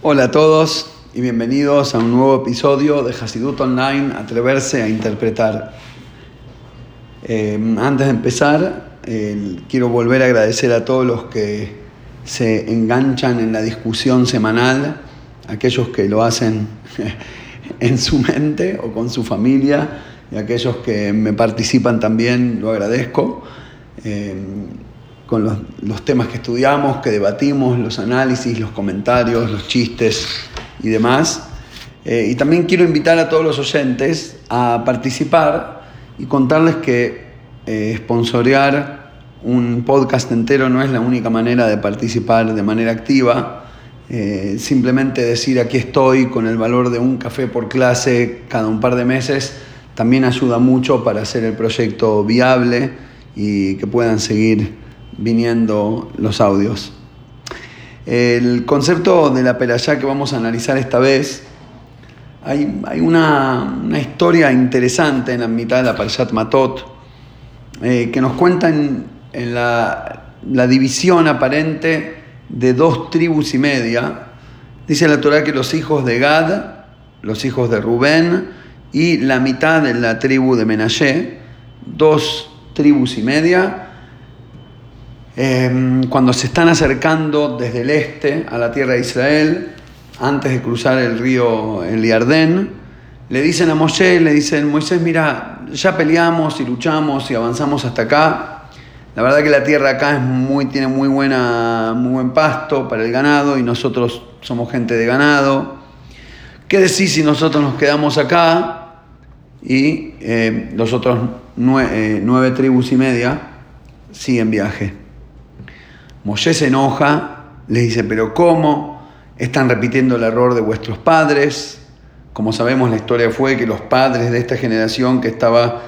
Hola a todos y bienvenidos a un nuevo episodio de Hasidut Online, Atreverse a Interpretar. Eh, antes de empezar, quiero volver a agradecer a todos los que se enganchan en la discusión semanal, aquellos que lo hacen en su mente o con su familia y aquellos que me participan también, lo agradezco. Eh, con los, temas que estudiamos, que debatimos, los análisis, los comentarios, los chistes y demás. Eh, y también quiero invitar a todos los oyentes a participar y contarles que eh, sponsorear un podcast entero no es la única manera de participar de manera activa. Eh, simplemente decir aquí estoy con el valor de un café por clase cada un par de meses también ayuda mucho para hacer el proyecto viable y que puedan seguir viniendo los audios. El concepto de la perayá que vamos a analizar esta vez, hay, hay una, historia interesante en la mitad de la Parashat Matot eh, que nos cuenta en, la, la, división aparente de dos tribus y media. Dice la Torah que los hijos de Gad, los hijos de Rubén y la mitad de la tribu de Menashe, dos tribus y media, Em, cuando se están acercando desde el este a la tierra de Israel, antes de cruzar el río el Yardén, le dicen a Moshe, le dicen, Moisés, mira, ya peleamos y luchamos y avanzamos hasta acá. La verdad que la tierra acá es muy, tiene muy, buena, muy buen pasto para el ganado y nosotros somos gente de ganado. ¿Qué decís si nosotros nos quedamos acá y eh, los otros eh, nueve tribus y media siguen viaje? Moshe se enoja, le dice, pero ¿cómo? Están repitiendo el error de vuestros padres. Como sabemos, la historia fue que los padres de esta generación que estaba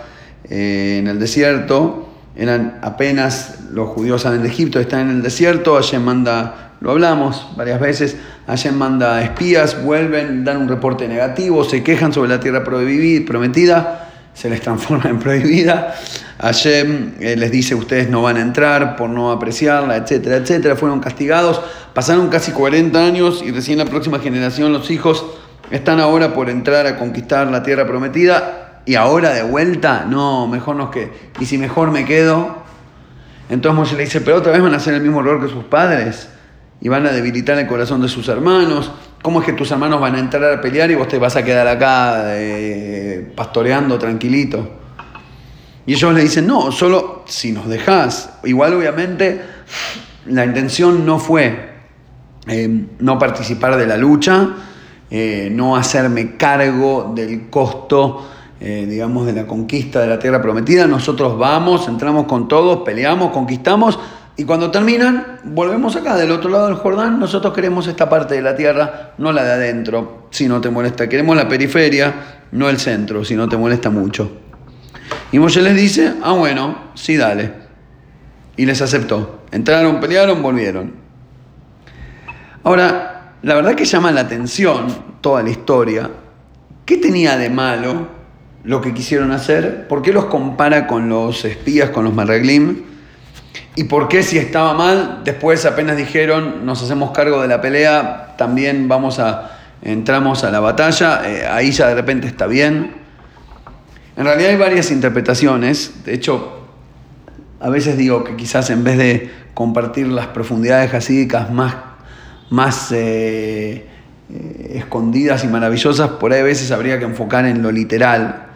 eh, en el desierto eran apenas los judíos salen de Egipto, están en el desierto, Hashem manda, lo hablamos varias veces, Hashem manda espías, vuelven, dan un reporte negativo, se quejan sobre la tierra prometida, se les transforma en prohibida. Hashem eh, les dice, ustedes no van a entrar por no apreciarla, etcétera, etcétera. Fueron castigados, pasaron casi 40 años y recién la próxima generación, los hijos, están ahora por entrar a conquistar la tierra prometida y ahora de vuelta, no, mejor no que, y si mejor me quedo. Entonces Moshe le dice, pero otra vez van a hacer el mismo error que sus padres y van a debilitar el corazón de sus hermanos. ¿Cómo es que tus hermanos van a entrar a pelear y vos te vas a quedar acá eh, pastoreando tranquilito? Y ellos le dicen, no, solo si nos dejás. Igual obviamente la intención no fue eh, no participar de la lucha, eh, no hacerme cargo del costo, digamos, de la conquista de la tierra prometida. Nosotros vamos, entramos con todos, peleamos, conquistamos. Y cuando terminan, volvemos acá, del otro lado del Jordán. Nosotros queremos esta parte de la tierra, no la de adentro, si no te molesta. Queremos la periferia, no el centro, si no te molesta mucho. Y Moshe les dice, ah bueno, sí, dale. Y les aceptó. Entraron, pelearon, volvieron. Ahora, la verdad que llama la atención toda la historia. ¿Qué tenía de malo lo que quisieron hacer? ¿Por qué los compara con los espías, con los marreglim? ¿Y por qué si estaba mal, después apenas dijeron, nos hacemos cargo de la pelea, también vamos a, entramos a la batalla, eh, ahí ya de repente está bien? En realidad hay varias interpretaciones, de hecho, a veces digo que quizás en vez de compartir las profundidades jasídicas más, más eh, eh, escondidas y maravillosas, por ahí a veces habría que enfocar en lo literal.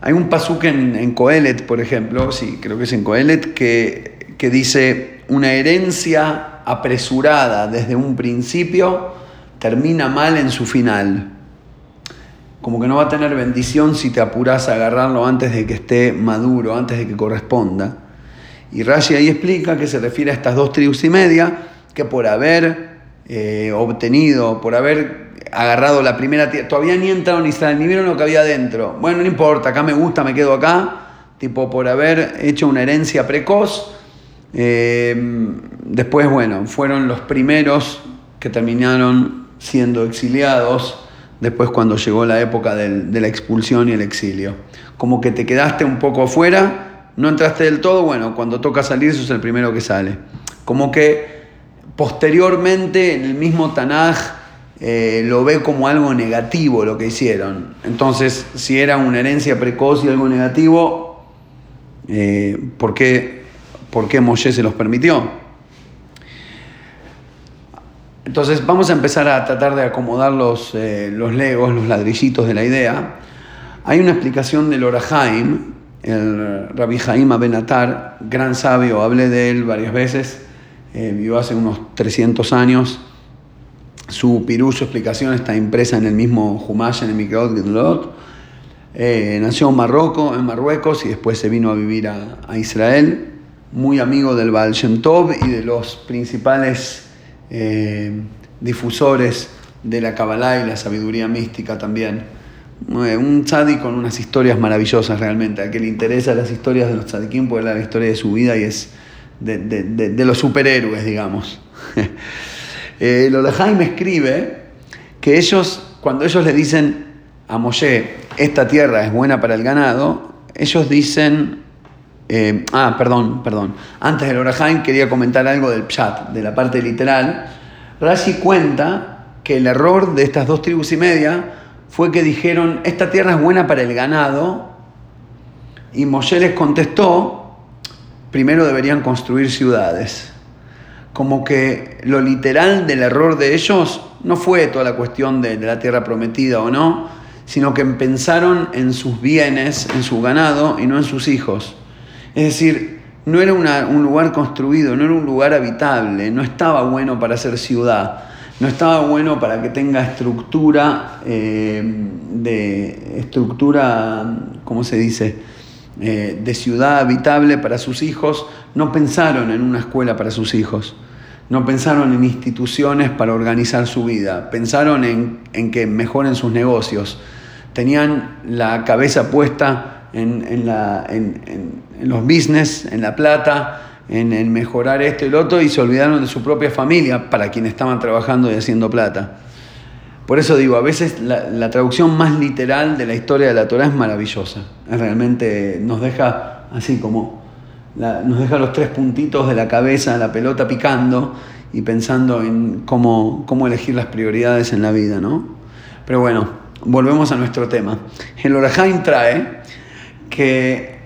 Hay un pasuk en, en Coelet, por ejemplo, sí, creo que es en Coelet, que, que dice, una herencia apresurada desde un principio termina mal en su final como que no va a tener bendición si te apuras a agarrarlo antes de que esté maduro, antes de que corresponda. Y Rashi ahí explica que se refiere a estas dos tribus y media, que por haber eh, obtenido, por haber agarrado la primera tierra, todavía ni entraron ni Israel, ni vieron lo que había dentro. Bueno, no importa, acá me gusta, me quedo acá, tipo por haber hecho una herencia precoz. Eh, después, bueno, fueron los primeros que terminaron siendo exiliados después cuando llegó la época de la expulsión y el exilio. Como que te quedaste un poco afuera, no entraste del todo, bueno, cuando toca salir sos el primero que sale. Como que posteriormente en el mismo Tanaj eh, lo ve como algo negativo lo que hicieron. Entonces, si era una herencia precoz y algo negativo, eh, ¿por, qué, ¿por qué Moshe se los permitió? Entonces vamos a empezar a tratar de acomodar los, eh, los legos, los ladrillitos de la idea. Hay una explicación del Orahaim, el Rabbi Jaim Abenatar, gran sabio, hablé de él varias veces, vivió hace unos 300 años su pirú, explicación está impresa en el mismo Humash, en el Gedlot. Eh, nació en Marruecos, en Marruecos y después se vino a vivir a, Israel. Muy amigo del Baal y de los principales eh, difusores de la Kabbalah y la sabiduría mística también. Eh, un tzadi con unas historias maravillosas realmente. A que le interesa las historias de los tzadikim puede la historia de su vida y es de, de los superhéroes, digamos. Eh, el me escribe que ellos, cuando ellos le dicen a Moshe, esta tierra es buena para el ganado, ellos dicen, eh, ah, perdón, perdón, antes del Orahaim quería comentar algo del Pshat, de la parte literal. Rashi cuenta que el error de estas dos tribus y media fue que dijeron, esta tierra es buena para el ganado, y Moshe les contestó, primero deberían construir ciudades como que lo literal del error de ellos no fue toda la cuestión de, la tierra prometida o no, sino que pensaron en sus bienes, en su ganado y no en sus hijos. Es decir, no era un lugar construido, no era un lugar habitable, no estaba bueno para ser ciudad, no estaba bueno para que tenga estructura, eh, de estructura, ¿cómo se dice? Eh, de ciudad habitable para sus hijos, no pensaron en una escuela para sus hijos, no pensaron en instituciones para organizar su vida, pensaron en, que mejoren sus negocios, tenían la cabeza puesta en, los business, en la plata, en, mejorar esto y lo otro, y se olvidaron de su propia familia para quienes estaban trabajando y haciendo plata. Por eso digo, a veces la, traducción más literal de la historia de la Torah es maravillosa. Realmente nos deja así como, nos deja los tres puntitos de la cabeza, la pelota picando y pensando en cómo, cómo elegir las prioridades en la vida, ¿no? Pero bueno, volvemos a nuestro tema. El Orahaim trae que,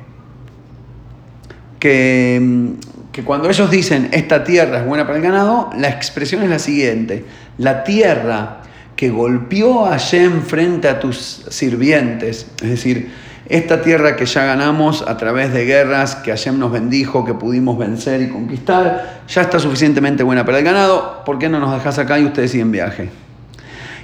que, que cuando ellos dicen esta tierra es buena para el ganado, la expresión es la siguiente. La tierra que golpeó a Hashem frente a tus sirvientes, es decir, esta tierra que ya ganamos a través de guerras que Hashem nos bendijo, que pudimos vencer y conquistar, ya está suficientemente buena para el ganado, ¿por qué no nos dejas acá y ustedes siguen viaje?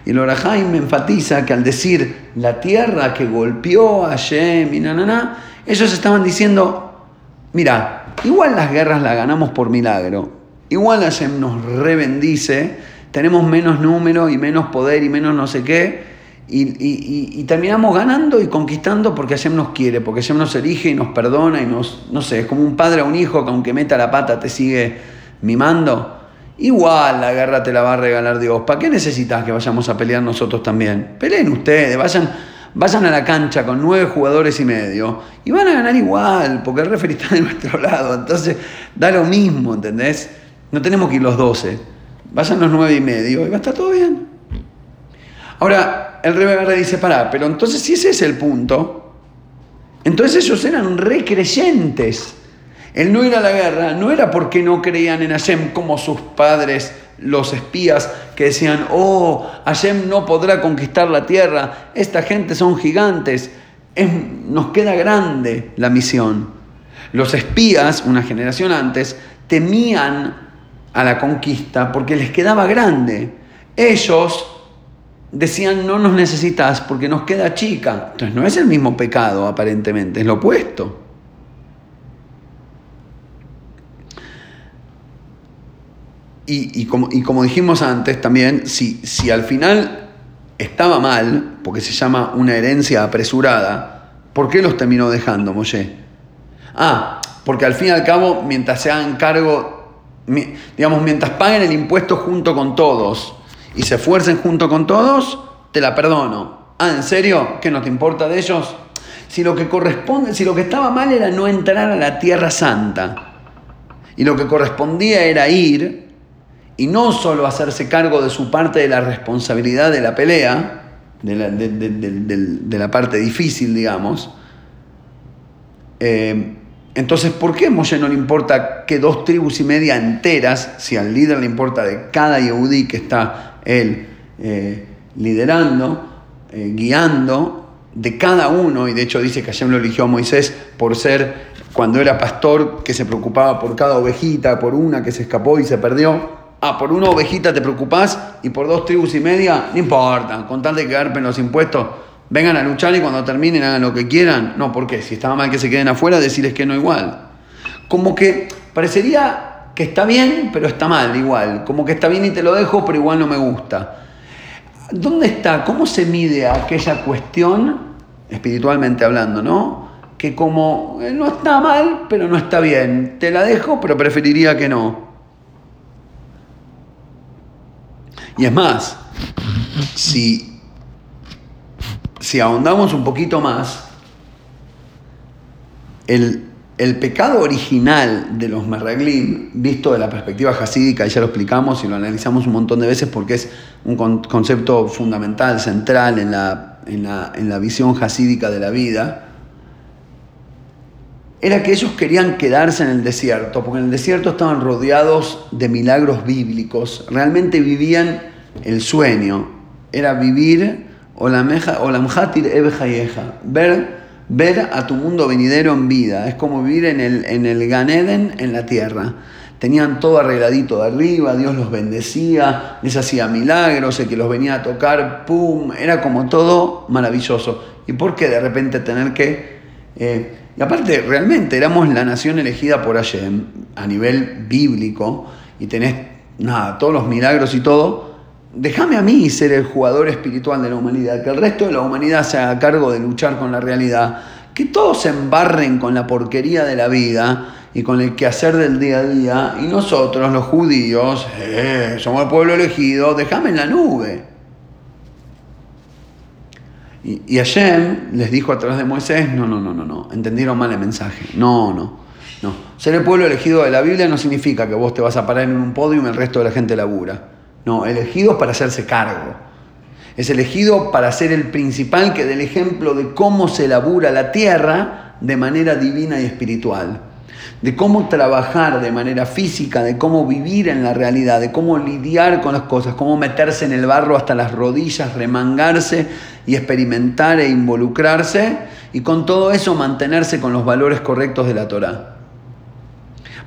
Y el me enfatiza que al decir la tierra que golpeó a Hashem y na, ellos estaban diciendo, mira, igual las guerras las ganamos por milagro, igual Hashem nos rebendice, tenemos menos número y menos poder y menos no sé qué, y, terminamos ganando y conquistando porque Hashem nos quiere, porque Hashem nos elige y nos perdona y nos, no sé, es como un padre a un hijo que aunque meta la pata te sigue mimando. Igual la guerra te la va a regalar Dios. ¿Para qué necesitas que vayamos a pelear nosotros también? Peleen ustedes, vayan, vayan a la cancha con nueve jugadores y medio y van a ganar igual, porque el referee está de nuestro lado. Entonces da lo mismo, ¿entendés? No tenemos que ir los doce. Vayan los nueve y medio y va a estar todo bien. Ahora, el rey dice, pará, pero entonces si ese es el punto, entonces ellos eran recreyentes. El no ir a la guerra no era porque no creían en Hashem como sus padres, los espías, que decían, oh, Hashem no podrá conquistar la tierra, esta gente son gigantes, nos queda grande la misión. Los espías, una generación antes, temían a la conquista porque les quedaba grande. Ellos decían no nos necesitas porque nos queda chica. Entonces no es el mismo pecado aparentemente, es lo opuesto. Y, como, como, dijimos antes también, si, si al final estaba mal, porque se llama una herencia apresurada, ¿por qué los terminó dejando Moshe? Ah, porque al fin y al cabo, mientras se hagan cargo digamos, mientras paguen el impuesto junto con todos y se esfuercen junto con todos, te la perdono. Ah, ¿en serio? ¿Qué no te importa de ellos? Si lo que corresponde, si lo que estaba mal era no entrar a la tierra santa y lo que correspondía era ir y no solo hacerse cargo de su parte de la responsabilidad de la pelea, de la, de, la parte difícil, digamos, eh, entonces, ¿por qué Moshe no le importa que dos tribus y media enteras, si al líder le importa de cada Yehudí que está él eh, liderando, eh, guiando, de cada uno, y de hecho dice que Hashem lo eligió a Moisés por ser, cuando era pastor, que se preocupaba por cada ovejita, por una que se escapó y se perdió. Ah, por una ovejita te preocupás y por dos tribus y media, no importa, con tal de que los impuestos, vengan a luchar y cuando terminen hagan lo que quieran. No, ¿por qué? Si estaba mal que se queden afuera, decirles que no igual. Como que parecería que está bien, pero está mal igual. Como que está bien y te lo dejo, pero igual no me gusta. ¿Dónde está? ¿Cómo se mide aquella cuestión, espiritualmente hablando, no? Que como eh, no está mal, pero no está bien. Te la dejo, pero preferiría que no. Y es más, si, si ahondamos un poquito más, el, el pecado original de los Merraglim, visto de la perspectiva hasídica, y ya lo explicamos y lo analizamos un montón de veces porque es un concepto fundamental, central en la, en la, visión hasídica de la vida, era que ellos querían quedarse en el desierto, porque en el desierto estaban rodeados de milagros bíblicos, realmente vivían el sueño, era vivir la ver ver a tu mundo venidero en vida. Es como vivir en el, en el Ganeden en la tierra. Tenían todo arregladito de arriba, Dios los bendecía, les hacía milagros, el que los venía a tocar, ¡pum! Era como todo maravilloso. ¿Y por qué de repente tener que... Eh, y aparte, realmente éramos la nación elegida por Hashem a nivel bíblico y tenés, nada, todos los milagros y todo déjame a mí ser el jugador espiritual de la humanidad, que el resto de la humanidad se haga cargo de luchar con la realidad, que todos se embarren con la porquería de la vida y con el quehacer del día a día, y nosotros, los judíos, eh, somos el pueblo elegido, déjame en la nube. Y, y Hashem les dijo a través de Moisés, no, no, no, no, no, entendieron mal el mensaje, no, no. No, ser el pueblo elegido de la Biblia no significa que vos te vas a parar en un podio y el resto de la gente labura. No, elegido para hacerse cargo. Es elegido para ser el principal que dé el ejemplo de cómo se labura la tierra de manera divina y espiritual. De cómo trabajar de manera física, de cómo vivir en la realidad, de cómo lidiar con las cosas, cómo meterse en el barro hasta las rodillas, remangarse y experimentar e involucrarse y con todo eso mantenerse con los valores correctos de la Torah.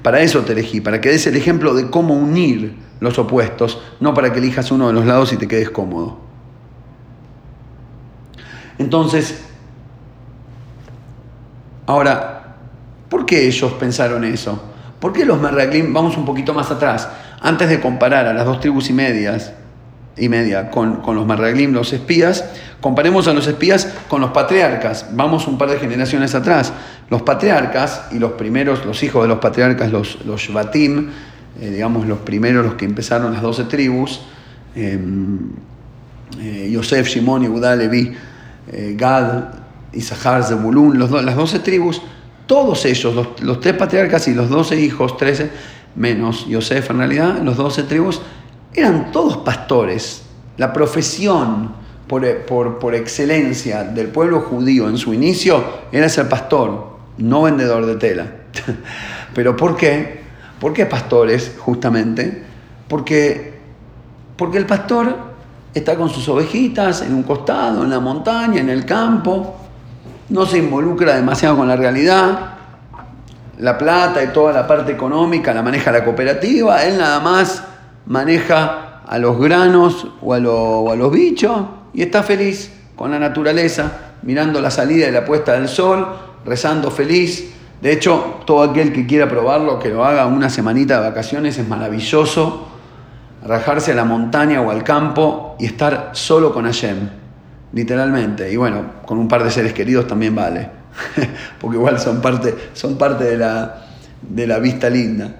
Para eso te elegí, para que des el ejemplo de cómo unir los opuestos, no para que elijas uno de los lados y te quedes cómodo. Entonces, ahora, ¿por qué ellos pensaron eso? ¿Por qué los Merraglim, vamos un poquito más atrás, antes de comparar a las dos tribus y medias, y media con, con los Merraglim, los espías, comparemos a los espías con los patriarcas. Vamos un par de generaciones atrás. Los patriarcas y los primeros, los hijos de los patriarcas, los, los Shvatim, eh, digamos, los primeros, los que empezaron las doce tribus, em, eh, Yosef, Shimon, Levi, eh, Gad, Isahar, Zebulun, los las doce tribus, todos ellos, los, tres patriarcas y los doce hijos, trece, menos Yosef en realidad, los doce tribus, eran todos pastores. La profesión por, por, por, excelencia del pueblo judío en su inicio era ser pastor, no vendedor de tela. ¿Pero por qué? ¿Por qué pastores, justamente? Porque, porque el pastor está con sus ovejitas en un costado, en la montaña, en el campo, no se involucra demasiado con la realidad, la plata y toda la parte económica la maneja la cooperativa, él nada más maneja a los granos o a, los bichos y está feliz con la naturaleza, mirando la salida y la puesta del sol, rezando feliz, de hecho, todo aquel que quiera probarlo, que lo haga una semanita de vacaciones, es maravilloso. Rajarse a la montaña o al campo y estar solo con Hashem, literalmente. Y bueno, con un par de seres queridos también vale, porque igual son parte, son parte de, la, de la vista linda,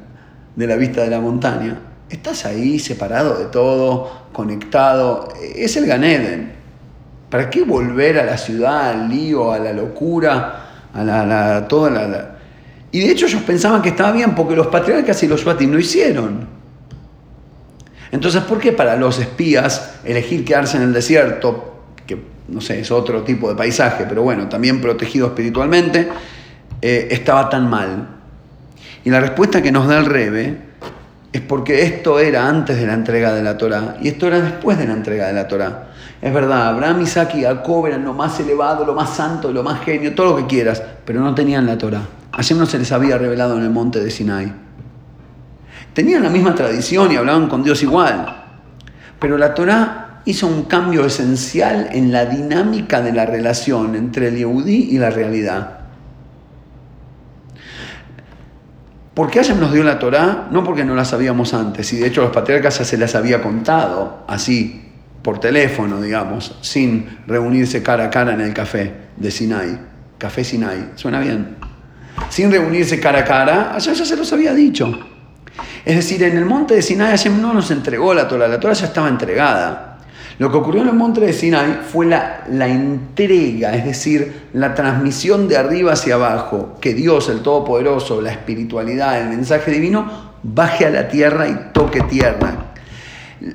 de la vista de la montaña. Estás ahí separado de todo, conectado. Es el Ganeden. ¿Para qué volver a la ciudad, al lío, a la locura? a la, toda la, y de hecho ellos pensaban que estaba bien porque los patriarcas y los Shuatim no hicieron. Entonces, ¿por qué para los espías elegir quedarse en el desierto, que no sé, es otro tipo de paisaje, pero bueno, también protegido espiritualmente, eh, estaba tan mal? Y la respuesta que nos da el Rebe es porque esto era antes de la entrega de la Torá y esto era después de la entrega de la Torá. Es verdad, Abraham, Isaac y Jacob eran lo más elevado, lo más santo, lo más genio, todo lo que quieras, pero no tenían la Torá. Hashem no se les había revelado en el monte de Sinai. Tenían la misma tradición y hablaban con Dios igual, pero la Torá hizo un cambio esencial en la dinámica de la relación entre el Yehudí y la realidad. ¿Por qué Hashem nos dio la Torá? No porque no la sabíamos antes, y de hecho los patriarcas ya se las había contado, así, por teléfono, digamos, sin reunirse cara a cara en el café de Sinai. Café Sinai, ¿suena bien? Sin reunirse cara a cara, allá ya se los había dicho. Es decir, en el monte de Sinai Hashem no nos entregó la Torah, la Torah ya estaba entregada. Lo que ocurrió en el monte de Sinai fue la, la, entrega, es decir, la transmisión de arriba hacia abajo, que Dios, el Todopoderoso, la espiritualidad, el mensaje divino, baje a la tierra y toque tierra.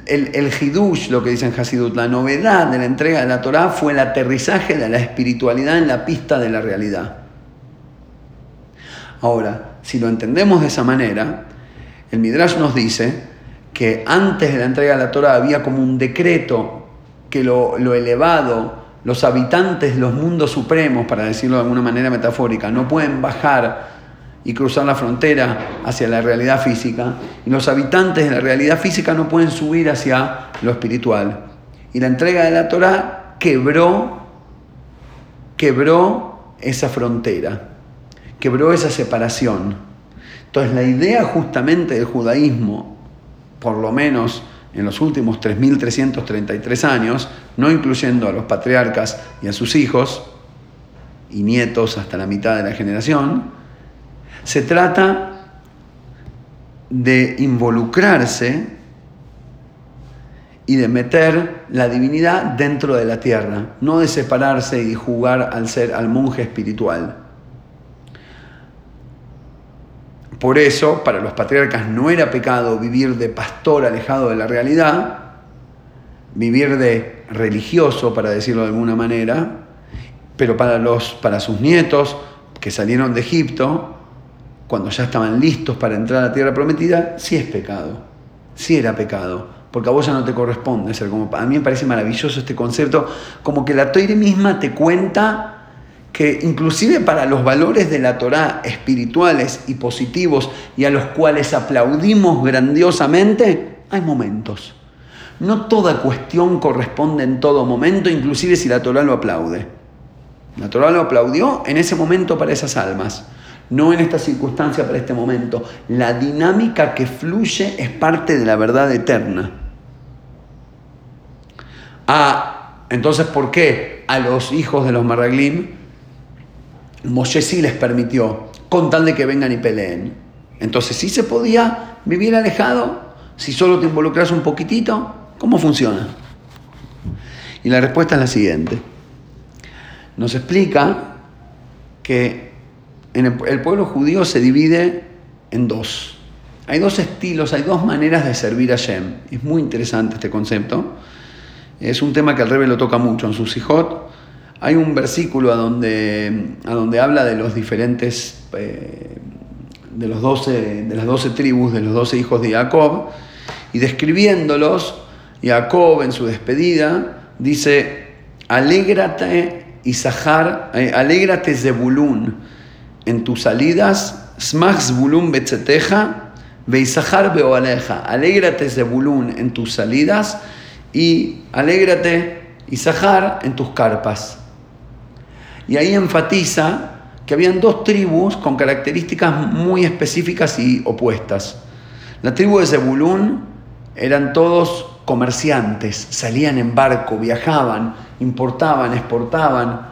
El, el Hidush, lo que dicen Hasidut, la novedad de la entrega de la Torah fue el aterrizaje de la espiritualidad en la pista de la realidad. Ahora, si lo entendemos de esa manera, el Midrash nos dice que antes de la entrega de la Torah había como un decreto que lo, elevado, los habitantes de los mundos supremos, para decirlo de alguna manera metafórica, no pueden bajar y cruzar la frontera hacia la realidad física, y los habitantes de la realidad física no pueden subir hacia lo espiritual. Y la entrega de la Torah quebró, quebró esa frontera, quebró esa separación. Entonces la idea justamente del judaísmo por lo menos en los últimos 3.333 años, no incluyendo a los patriarcas y a sus hijos y nietos hasta la mitad de la generación, se trata de involucrarse y de meter la divinidad dentro de la tierra, no de separarse y jugar al ser al monje espiritual. Por eso, para los patriarcas no era pecado vivir de pastor alejado de la realidad, vivir de religioso, para decirlo de alguna manera, pero para, los, para sus nietos que salieron de Egipto, cuando ya estaban listos para entrar a la tierra prometida, sí es pecado, sí era pecado, porque a vos ya no te corresponde ser como... A mí me parece maravilloso este concepto, como que la Toire misma te cuenta que inclusive para los valores de la Torá espirituales y positivos y a los cuales aplaudimos grandiosamente, hay momentos. No toda cuestión corresponde en todo momento, inclusive si la Torá lo aplaude. La Torá lo aplaudió en ese momento para esas almas, no en esta circunstancia para este momento. La dinámica que fluye es parte de la verdad eterna. Ah, entonces, ¿por qué a los hijos de los Maraglim Moshe sí les permitió, con tal de que vengan y peleen. Entonces, ¿sí se podía vivir alejado? Si solo te involucras un poquitito, ¿cómo funciona? Y la respuesta es la siguiente. Nos explica que el, pueblo judío se divide en dos. Hay dos estilos, hay dos maneras de servir a Shem. Es muy interesante este concepto. Es un tema que el Rebe lo toca mucho en sus hijos hay un versículo a donde, a donde habla de los diferentes, eh, de, los 12, de las doce tribus, de los doce hijos de Jacob, y describiéndolos, Jacob en su despedida dice, alégrate Isahar, eh, alégrate Zebulun en tus salidas, smach Zebulun betzeteja, Beisahar beoaleja, alégrate Zebulun en tus salidas y alégrate Isahar en tus carpas. Y ahí enfatiza que habían dos tribus con características muy específicas y opuestas. La tribu de Zebulún eran todos comerciantes, salían en barco, viajaban, importaban, exportaban.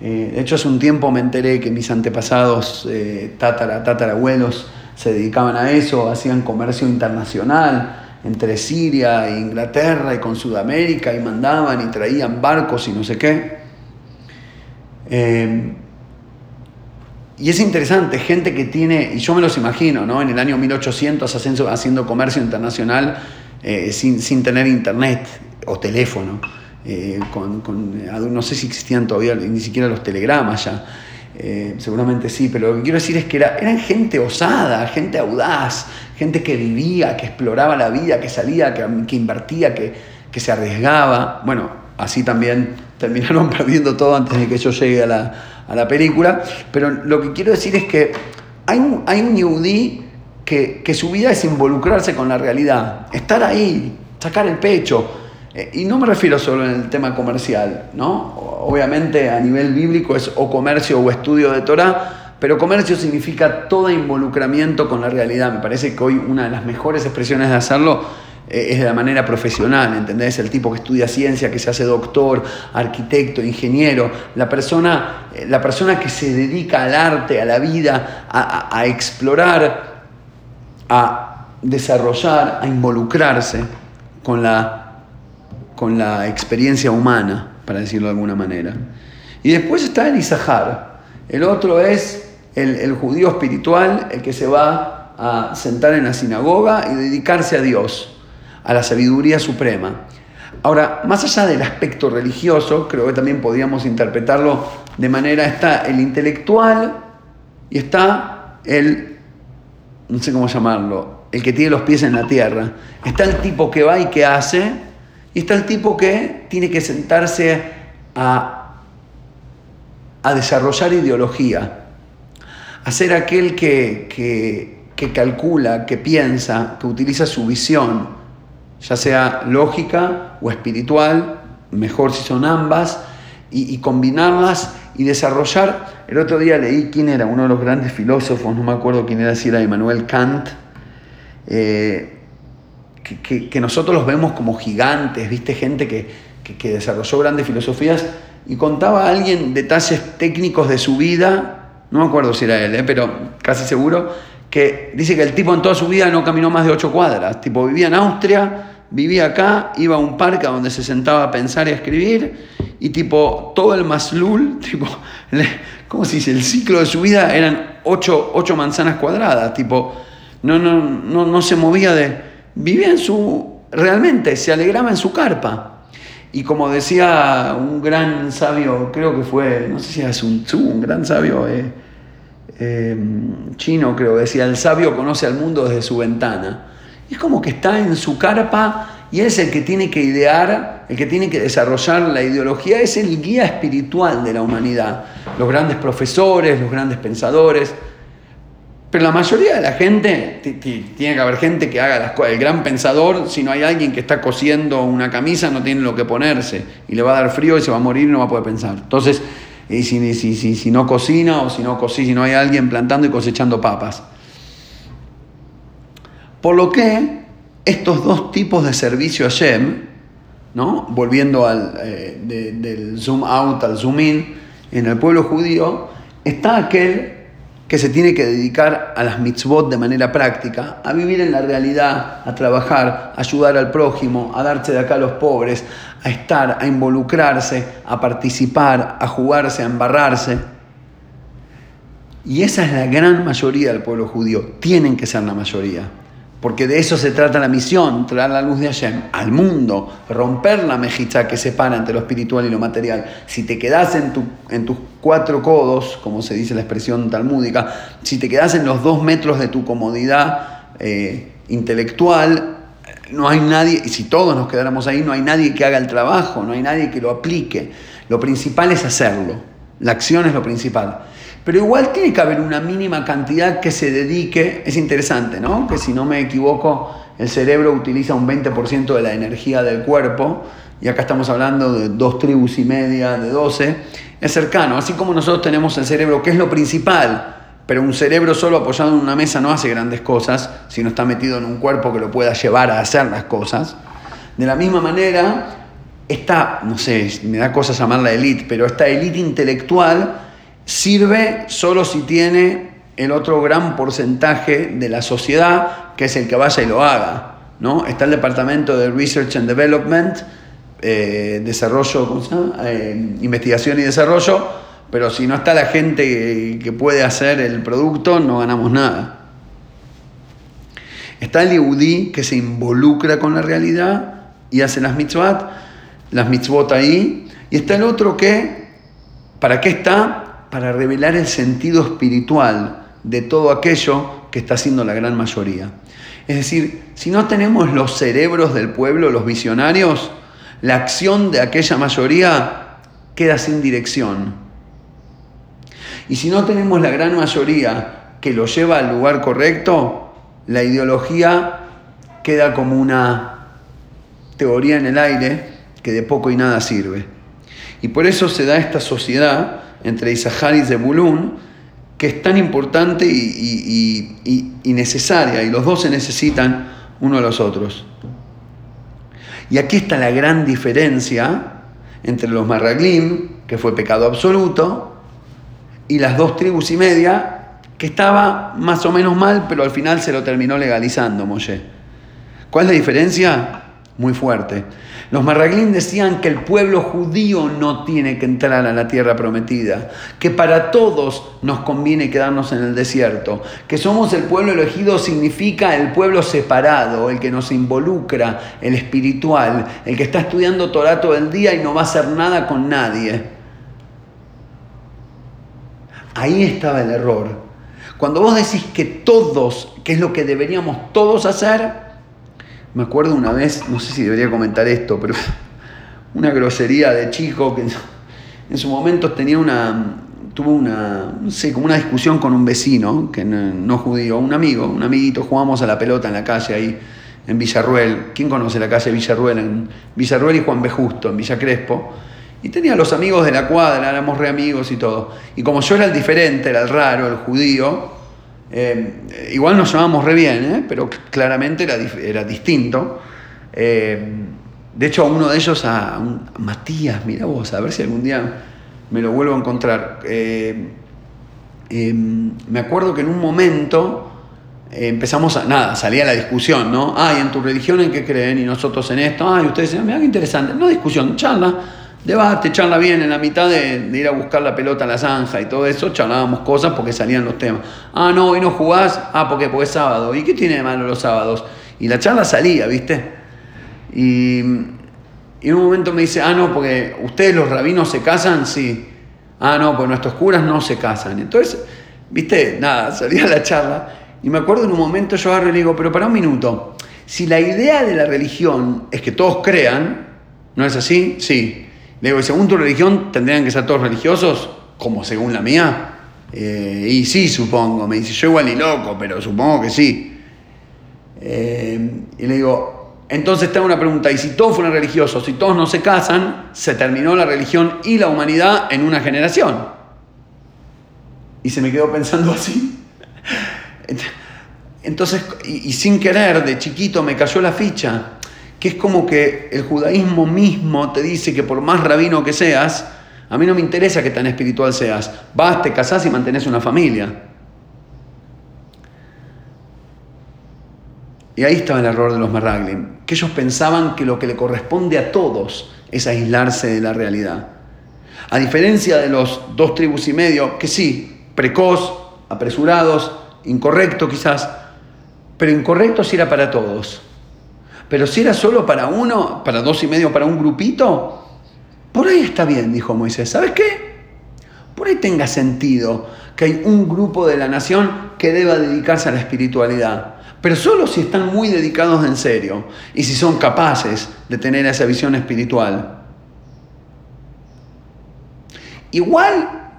Eh, de hecho, hace un tiempo me enteré que mis antepasados, eh, tatara, tatarabuelos, se dedicaban a eso, hacían comercio internacional entre Siria e Inglaterra y con Sudamérica y mandaban y traían barcos y no sé qué. Eh, y es interesante, gente que tiene, y yo me los imagino, ¿no? En el año 1800 haciendo, haciendo comercio internacional eh, sin, sin, tener internet o teléfono. Eh, con, con, no sé si existían todavía ni siquiera los telegramas ya. Eh, seguramente sí, pero lo que quiero decir es que era, eran gente osada, gente audaz, gente que vivía, que exploraba la vida, que salía, que, que invertía, que, que, se arriesgaba. Bueno, así también terminaron perdiendo todo antes de que yo llegue a la, a la película. Pero lo que quiero decir es que hay un, hay un yudí que, que su vida es involucrarse con la realidad, estar ahí, sacar el pecho. Eh, y no me refiero solo en el tema comercial, ¿no? obviamente a nivel bíblico es o comercio o estudio de Torah, pero comercio significa todo involucramiento con la realidad. Me parece que hoy una de las mejores expresiones de hacerlo es de la manera profesional, ¿entendés? El tipo que estudia ciencia, que se hace doctor, arquitecto, ingeniero, la persona, eh, la persona que se dedica al arte, a la vida, a, a explorar, a desarrollar, a involucrarse con la, con la experiencia humana para decirlo de alguna manera. Y después está el Isahar. El otro es el, judío espiritual, el que se va a sentar en la sinagoga y dedicarse a Dios, a la sabiduría suprema. Ahora, más allá del aspecto religioso, creo que también podríamos interpretarlo de manera, está el intelectual y está el, no sé cómo llamarlo, el que tiene los pies en la tierra. Está el tipo que va y que hace, y está el tipo que tiene que sentarse a, a desarrollar ideología, a ser aquel que, que, calcula, que piensa, que utiliza su visión, ya sea lógica o espiritual, mejor si son ambas, y, combinarlas y desarrollar. El otro día leí quién era uno de los grandes filósofos, no me acuerdo quién era, si era Immanuel Kant. Eh, que, nosotros los vemos como gigantes, viste, gente que, desarrolló grandes filosofías y contaba a alguien detalles técnicos de su vida, no me acuerdo si era él, ¿eh? pero casi seguro, que dice que el tipo en toda su vida no caminó más de ocho cuadras, tipo vivía en Austria, vivía acá, iba a un parque donde se sentaba a pensar y a escribir, y tipo todo el maslul, tipo, ¿cómo se dice? El ciclo de su vida eran ocho, ocho manzanas cuadradas, tipo, no, no, no, no se movía de vivía en su, realmente se alegraba en su carpa. Y como decía un gran sabio, creo que fue, no sé si era Sun un gran sabio eh, eh, chino, creo, decía, el sabio conoce al mundo desde su ventana. Es como que está en su carpa y es el que tiene que idear, el que tiene que desarrollar la ideología, es el guía espiritual de la humanidad. Los grandes profesores, los grandes pensadores. Pero la mayoría de la gente, tiene que haber gente que haga las cosas. El gran pensador, si no hay alguien que está cosiendo una camisa, no tiene lo que ponerse. Y le va a dar frío y se va a morir y no va a poder pensar. Entonces, si, no cocina o si no si no hay alguien plantando y cosechando papas. Por lo que estos dos tipos de servicio a Shem, ¿no? volviendo al, eh, del zoom out al zoom in, en el pueblo judío, está aquel que se tiene que dedicar a las mitzvot de manera práctica, a vivir en la realidad, a trabajar, a ayudar al prójimo, a darse de acá a los pobres, a estar, a involucrarse, a participar, a jugarse, a embarrarse. Y esa es la gran mayoría del pueblo judío, tienen que ser la mayoría. Porque de eso se trata la misión, traer la luz de Hashem al mundo, romper la mejita que separa entre lo espiritual y lo material. Si te quedas en, tu, en tus cuatro codos, como se dice la expresión talmúdica, si te quedas en los dos metros de tu comodidad eh, intelectual, no hay nadie, y si todos nos quedáramos ahí, no hay nadie que haga el trabajo, no hay nadie que lo aplique. Lo principal es hacerlo. La acción es lo principal. Pero igual tiene que haber una mínima cantidad que se dedique, es interesante, ¿no? Que si no me equivoco, el cerebro utiliza un 20% de la energía del cuerpo, y acá estamos hablando de dos tribus y media, de 12, es cercano, así como nosotros tenemos el cerebro, que es lo principal, pero un cerebro solo apoyado en una mesa no hace grandes cosas si no está metido en un cuerpo que lo pueda llevar a hacer las cosas. De la misma manera, esta, no sé, me da cosa llamarla élite, pero esta élite intelectual sirve solo si tiene el otro gran porcentaje de la sociedad, que es el que vaya y lo haga. ¿no? Está el departamento de Research and Development, eh, desarrollo, eh, investigación y desarrollo, pero si no está la gente que puede hacer el producto, no ganamos nada. Está el Yehudí que se involucra con la realidad y hace las mitzvot, las mitzvot ahí. Y está el otro que, ¿para qué está? Para revelar el sentido espiritual de todo aquello que está haciendo la gran mayoría. Es decir, si no tenemos los cerebros del pueblo, los visionarios, la acción de aquella mayoría queda sin dirección. Y si no tenemos la gran mayoría que lo lleva al lugar correcto, la ideología queda como una teoría en el aire que de poco y nada sirve. Y por eso se da esta sociedad entre Isahar y Zebulún, que es tan importante y, necesaria, y los dos se necesitan uno a los otros. Y aquí está la gran diferencia entre los Marraglim, que fue pecado absoluto, y las dos tribus y media, que estaba más o menos mal, pero al final se lo terminó legalizando Moshe. ¿Cuál es la diferencia? Muy fuerte. Los marraglín decían que el pueblo judío no tiene que entrar a la tierra prometida, que para todos nos conviene quedarnos en el desierto, que somos el pueblo elegido significa el pueblo separado, el que nos involucra, el espiritual, el que está estudiando Torah todo el día y no va a hacer nada con nadie. Ahí estaba el error. Cuando vos decís que todos, que es lo que deberíamos todos hacer, me acuerdo una vez, no sé si debería comentar esto, pero una grosería de chico que en su momento tenía una, tuvo una, no sé, como una discusión con un vecino, que no, judío, un amigo, un amiguito, jugamos a la pelota en la calle ahí en Villarruel. ¿Quién conoce la calle Villarruel? En Villarruel y Juan B. Justo, en Villa Crespo. Y tenía los amigos de la cuadra, éramos re amigos y todo. Y como yo era el diferente, era el raro, el judío, eh, igual nos llevábamos re bien, ¿eh? pero claramente era, era distinto. Eh, de hecho, a uno de ellos, a, Matías, mira vos, a ver si algún día me lo vuelvo a encontrar. me acuerdo que en un momento empezamos a, nada, salía la discusión, ¿no? Ay, en tu religión en qué creen y nosotros en esto, ay, ustedes, mira qué interesante. No discusión, charla debate, charla bien, en la mitad de, ir a buscar la pelota a la zanja y todo eso, charlábamos cosas porque salían los temas. Ah, no, hoy no jugás, ah, porque, es sábado. ¿Y qué tiene de malo los sábados? Y la charla salía, ¿viste? Y, en un momento me dice, ah, no, porque ustedes los rabinos se casan, sí. Ah, no, pues nuestros curas no se casan. Entonces, ¿viste? Nada, salía la charla. Y me acuerdo en un momento yo agarro y le digo, pero para un minuto, si la idea de la religión es que todos crean, ¿no es así? Sí. Le digo, según tu religión tendrían que ser todos religiosos, como según la mía. Eh, y sí, supongo. Me dice, yo igual ni loco, pero supongo que sí. Eh, y le digo, entonces tengo una pregunta, y si todos fueran religiosos, si todos no se casan, se terminó la religión y la humanidad en una generación. Y se me quedó pensando así. Entonces, y sin querer, de chiquito me cayó la ficha que es como que el judaísmo mismo te dice que por más rabino que seas, a mí no me interesa que tan espiritual seas, vas, te casás y mantenés una familia. Y ahí estaba el error de los Meraglim, que ellos pensaban que lo que le corresponde a todos es aislarse de la realidad. A diferencia de los dos tribus y medio, que sí, precoz, apresurados, incorrecto quizás, pero incorrecto si era para todos. Pero si era solo para uno, para dos y medio, para un grupito, por ahí está bien, dijo Moisés. ¿Sabes qué? Por ahí tenga sentido que hay un grupo de la nación que deba dedicarse a la espiritualidad. Pero solo si están muy dedicados en serio y si son capaces de tener esa visión espiritual. Igual,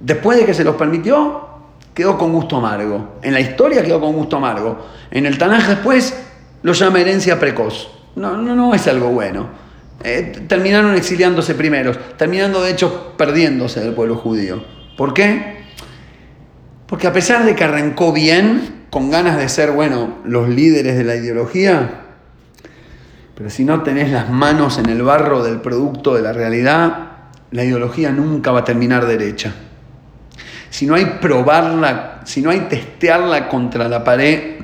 después de que se los permitió, quedó con gusto amargo. En la historia quedó con gusto amargo. En el Tanaj después lo llama herencia precoz. No, no, no es algo bueno. Eh, terminaron exiliándose primeros, terminando de hecho perdiéndose del pueblo judío. ¿Por qué? Porque a pesar de que arrancó bien, con ganas de ser, bueno, los líderes de la ideología, pero si no tenés las manos en el barro del producto de la realidad, la ideología nunca va a terminar derecha. Si no hay probarla, si no hay testearla contra la pared,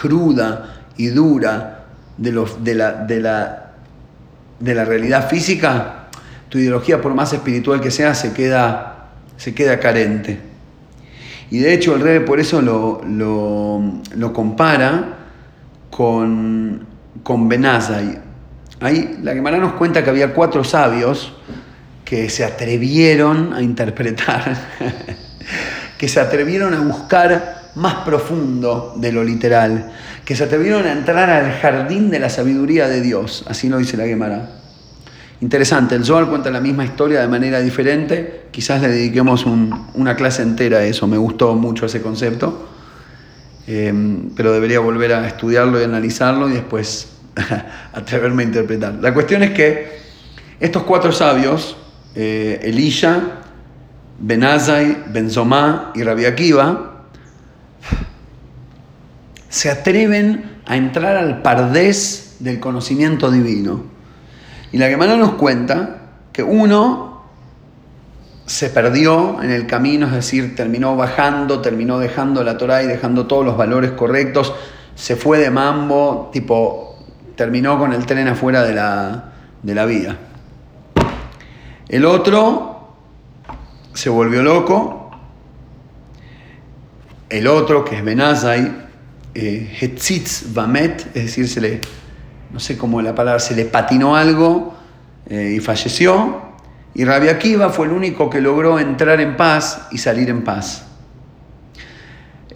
cruda y dura de, de, la, de, la, de la realidad física, tu ideología, por más espiritual que sea, se queda, se queda carente. Y de hecho el rey por eso lo, lo, compara con, con Benazai. Ahí la Gemara nos cuenta que había cuatro sabios que se atrevieron a interpretar, que se atrevieron a buscar más profundo de lo literal, que se atrevieron a entrar al jardín de la sabiduría de Dios, así lo dice la Gemara. Interesante, el Zohar cuenta la misma historia de manera diferente, quizás le dediquemos una clase entera a eso, me gustó mucho ese concepto, eh, pero debería volver a estudiarlo y analizarlo y después atreverme a interpretar. La cuestión es que estos cuatro sabios, eh, Elisha, Benazai, Benzomá y Rabbi Akiva, se atreven a entrar al pardés del conocimiento divino. Y la Gemara nos cuenta que uno se perdió en el camino, es decir, terminó bajando, terminó dejando la Torah y dejando todos los valores correctos, se fue de mambo, tipo, terminó con el tren afuera de la, de la vía. El otro se volvió loco. El otro, que es Benazai, eh, Hetzitz es decir, se le no sé cómo la palabra, se le patinó algo eh, y falleció. Y Rabbi Akiva fue el único que logró entrar en paz y salir en paz.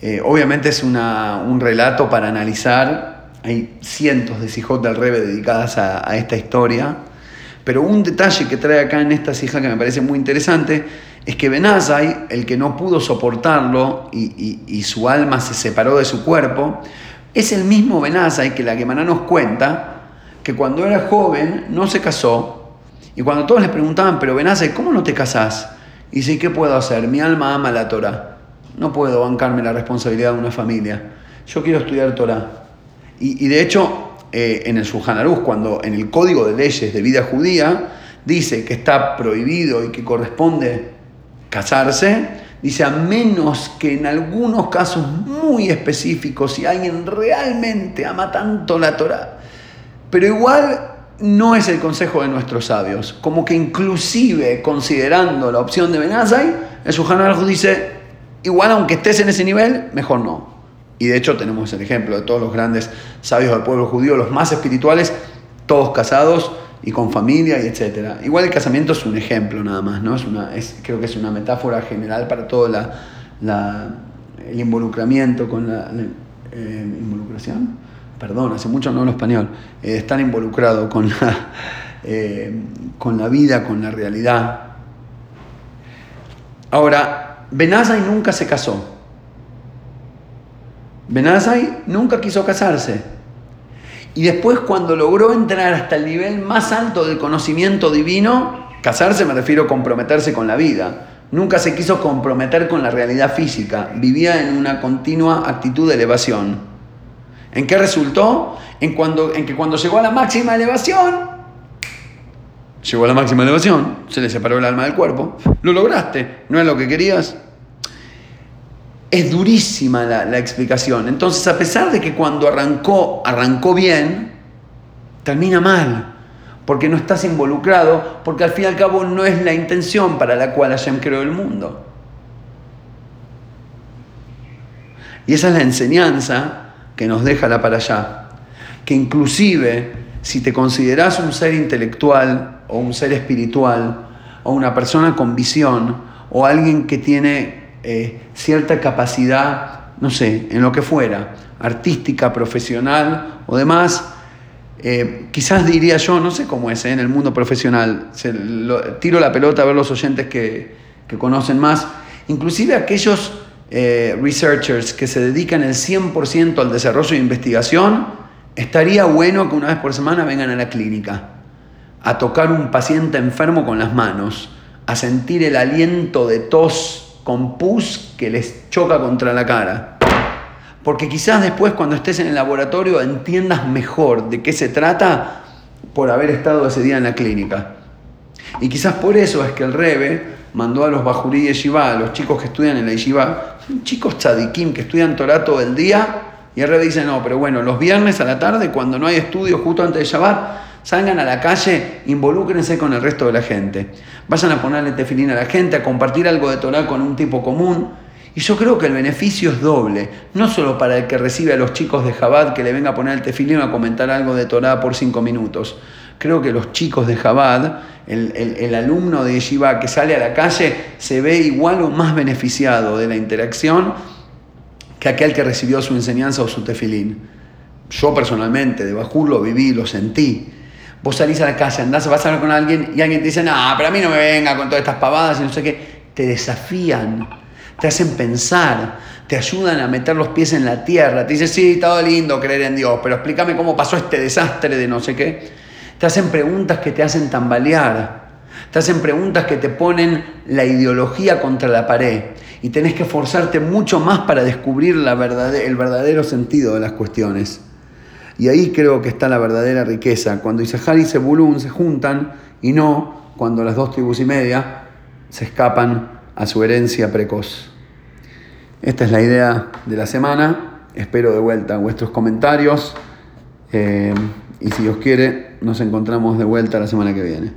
Eh, obviamente es un relato para analizar, hay cientos de Sijot del Rebe dedicadas a, esta historia, pero un detalle que trae acá en esta sija que me parece muy interesante es que Benazai, el que no pudo soportarlo y, y su alma se separó de su cuerpo, es el mismo Benazai que la Gemara nos cuenta que cuando era joven no se casó y cuando todos le preguntaban, pero Benazai, ¿cómo no te casás? Y dice, ¿qué puedo hacer? Mi alma ama la Torah. No puedo bancarme la responsabilidad de una familia. Yo quiero estudiar Torah. Y, de hecho, eh, en el Sujanaruz, cuando en el Código de Leyes de Vida Judía dice que está prohibido y que corresponde casarse, Dice, a menos que en algunos casos muy específicos, si alguien realmente ama tanto la Torah, pero igual no es el consejo de nuestros sabios. Como que inclusive considerando la opción de Benazai, el Sujanaraj dice, igual aunque estés en ese nivel, mejor no. Y de hecho tenemos el ejemplo de todos los grandes sabios del pueblo judío, los más espirituales, todos casados, y con familia y etcétera. Igual el casamiento es un ejemplo nada más, ¿no? Es una, es, creo que es una metáfora general para todo la, el involucramiento con la, eh, involucración. Perdón, hace mucho no hablo español. Eh, estar involucrado con la, eh, con la vida, con la realidad. Ahora, Benazai nunca se casó. Benazai nunca quiso casarse. Y después cuando logró entrar hasta el nivel más alto del conocimiento divino, casarse me refiero a comprometerse con la vida. Nunca se quiso comprometer con la realidad física, vivía en una continua actitud de elevación. ¿En qué resultó? En, cuando, en que cuando llegó a la máxima elevación, llegó a la máxima elevación, se le separó el alma del cuerpo, lo lograste, no es lo que querías, es durísima la, explicación. Entonces, a pesar de que cuando arrancó, arrancó bien, termina mal, porque no estás involucrado, porque al fin y al cabo no es la intención para la cual Hashem creó el mundo. Y esa es la enseñanza que nos deja la para allá, que inclusive si te consideras un ser intelectual o un ser espiritual o una persona con visión o alguien que tiene eh, cierta capacidad, no sé, en lo que fuera, artística, profesional o demás, eh, quizás diría yo, no sé cómo es eh, en el mundo profesional, tiro la pelota a ver los oyentes que, conocen más, inclusive aquellos researchers que se dedican el 100% al desarrollo e investigación, estaría bueno que una vez por semana vengan a la clínica a tocar un paciente enfermo con las manos, a sentir el aliento de tos con pus que les choca contra la cara. Porque quizás después cuando estés en el laboratorio entiendas mejor de qué se trata por haber estado ese día en la clínica. Y quizás por eso es que el Rebe mandó a los Bajurí Yeshiva, a los chicos que estudian en la Yeshiva, son chicos tzadikim que estudian Torah todo el día, y el Rebe dice, no, pero bueno, los viernes a la tarde, cuando no hay estudio justo antes de Shabbat, salgan a la calle, involúcrense con el resto de la gente. Vayan a ponerle tefilín a la gente, a compartir algo de Torah con un tipo común. Y yo creo que el beneficio es doble, no solo para el que recibe a los chicos de Jabad que le venga a poner el tefilín a comentar algo de Torah por cinco minutos. Creo que los chicos de Jabad, el, el, alumno de Yeshiva que sale a la calle, se ve igual o más beneficiado de la interacción que aquel que recibió su enseñanza o su tefilín. Yo personalmente, de Bajur, lo viví, lo sentí. Vos salís a la calle, andás, vas a hablar con alguien y alguien te dice, no, pero a mí no me venga con todas estas pavadas y no sé qué. Te desafían te hacen pensar, te ayudan a meter los pies en la tierra, te dicen, sí, todo lindo creer en Dios, pero explícame cómo pasó este desastre de no sé qué. Te hacen preguntas que te hacen tambalear, te hacen preguntas que te ponen la ideología contra la pared y tenés que esforzarte mucho más para descubrir el verdadero sentido de las cuestiones. Y ahí creo que está la verdadera riqueza, cuando Isahar y Zebulun se juntan y no cuando las dos tribus y media se escapan a su herencia precoz. Esta es la idea de la semana. Espero de vuelta vuestros comentarios. Eh, y si Dios quiere, nos encontramos de vuelta la semana que viene.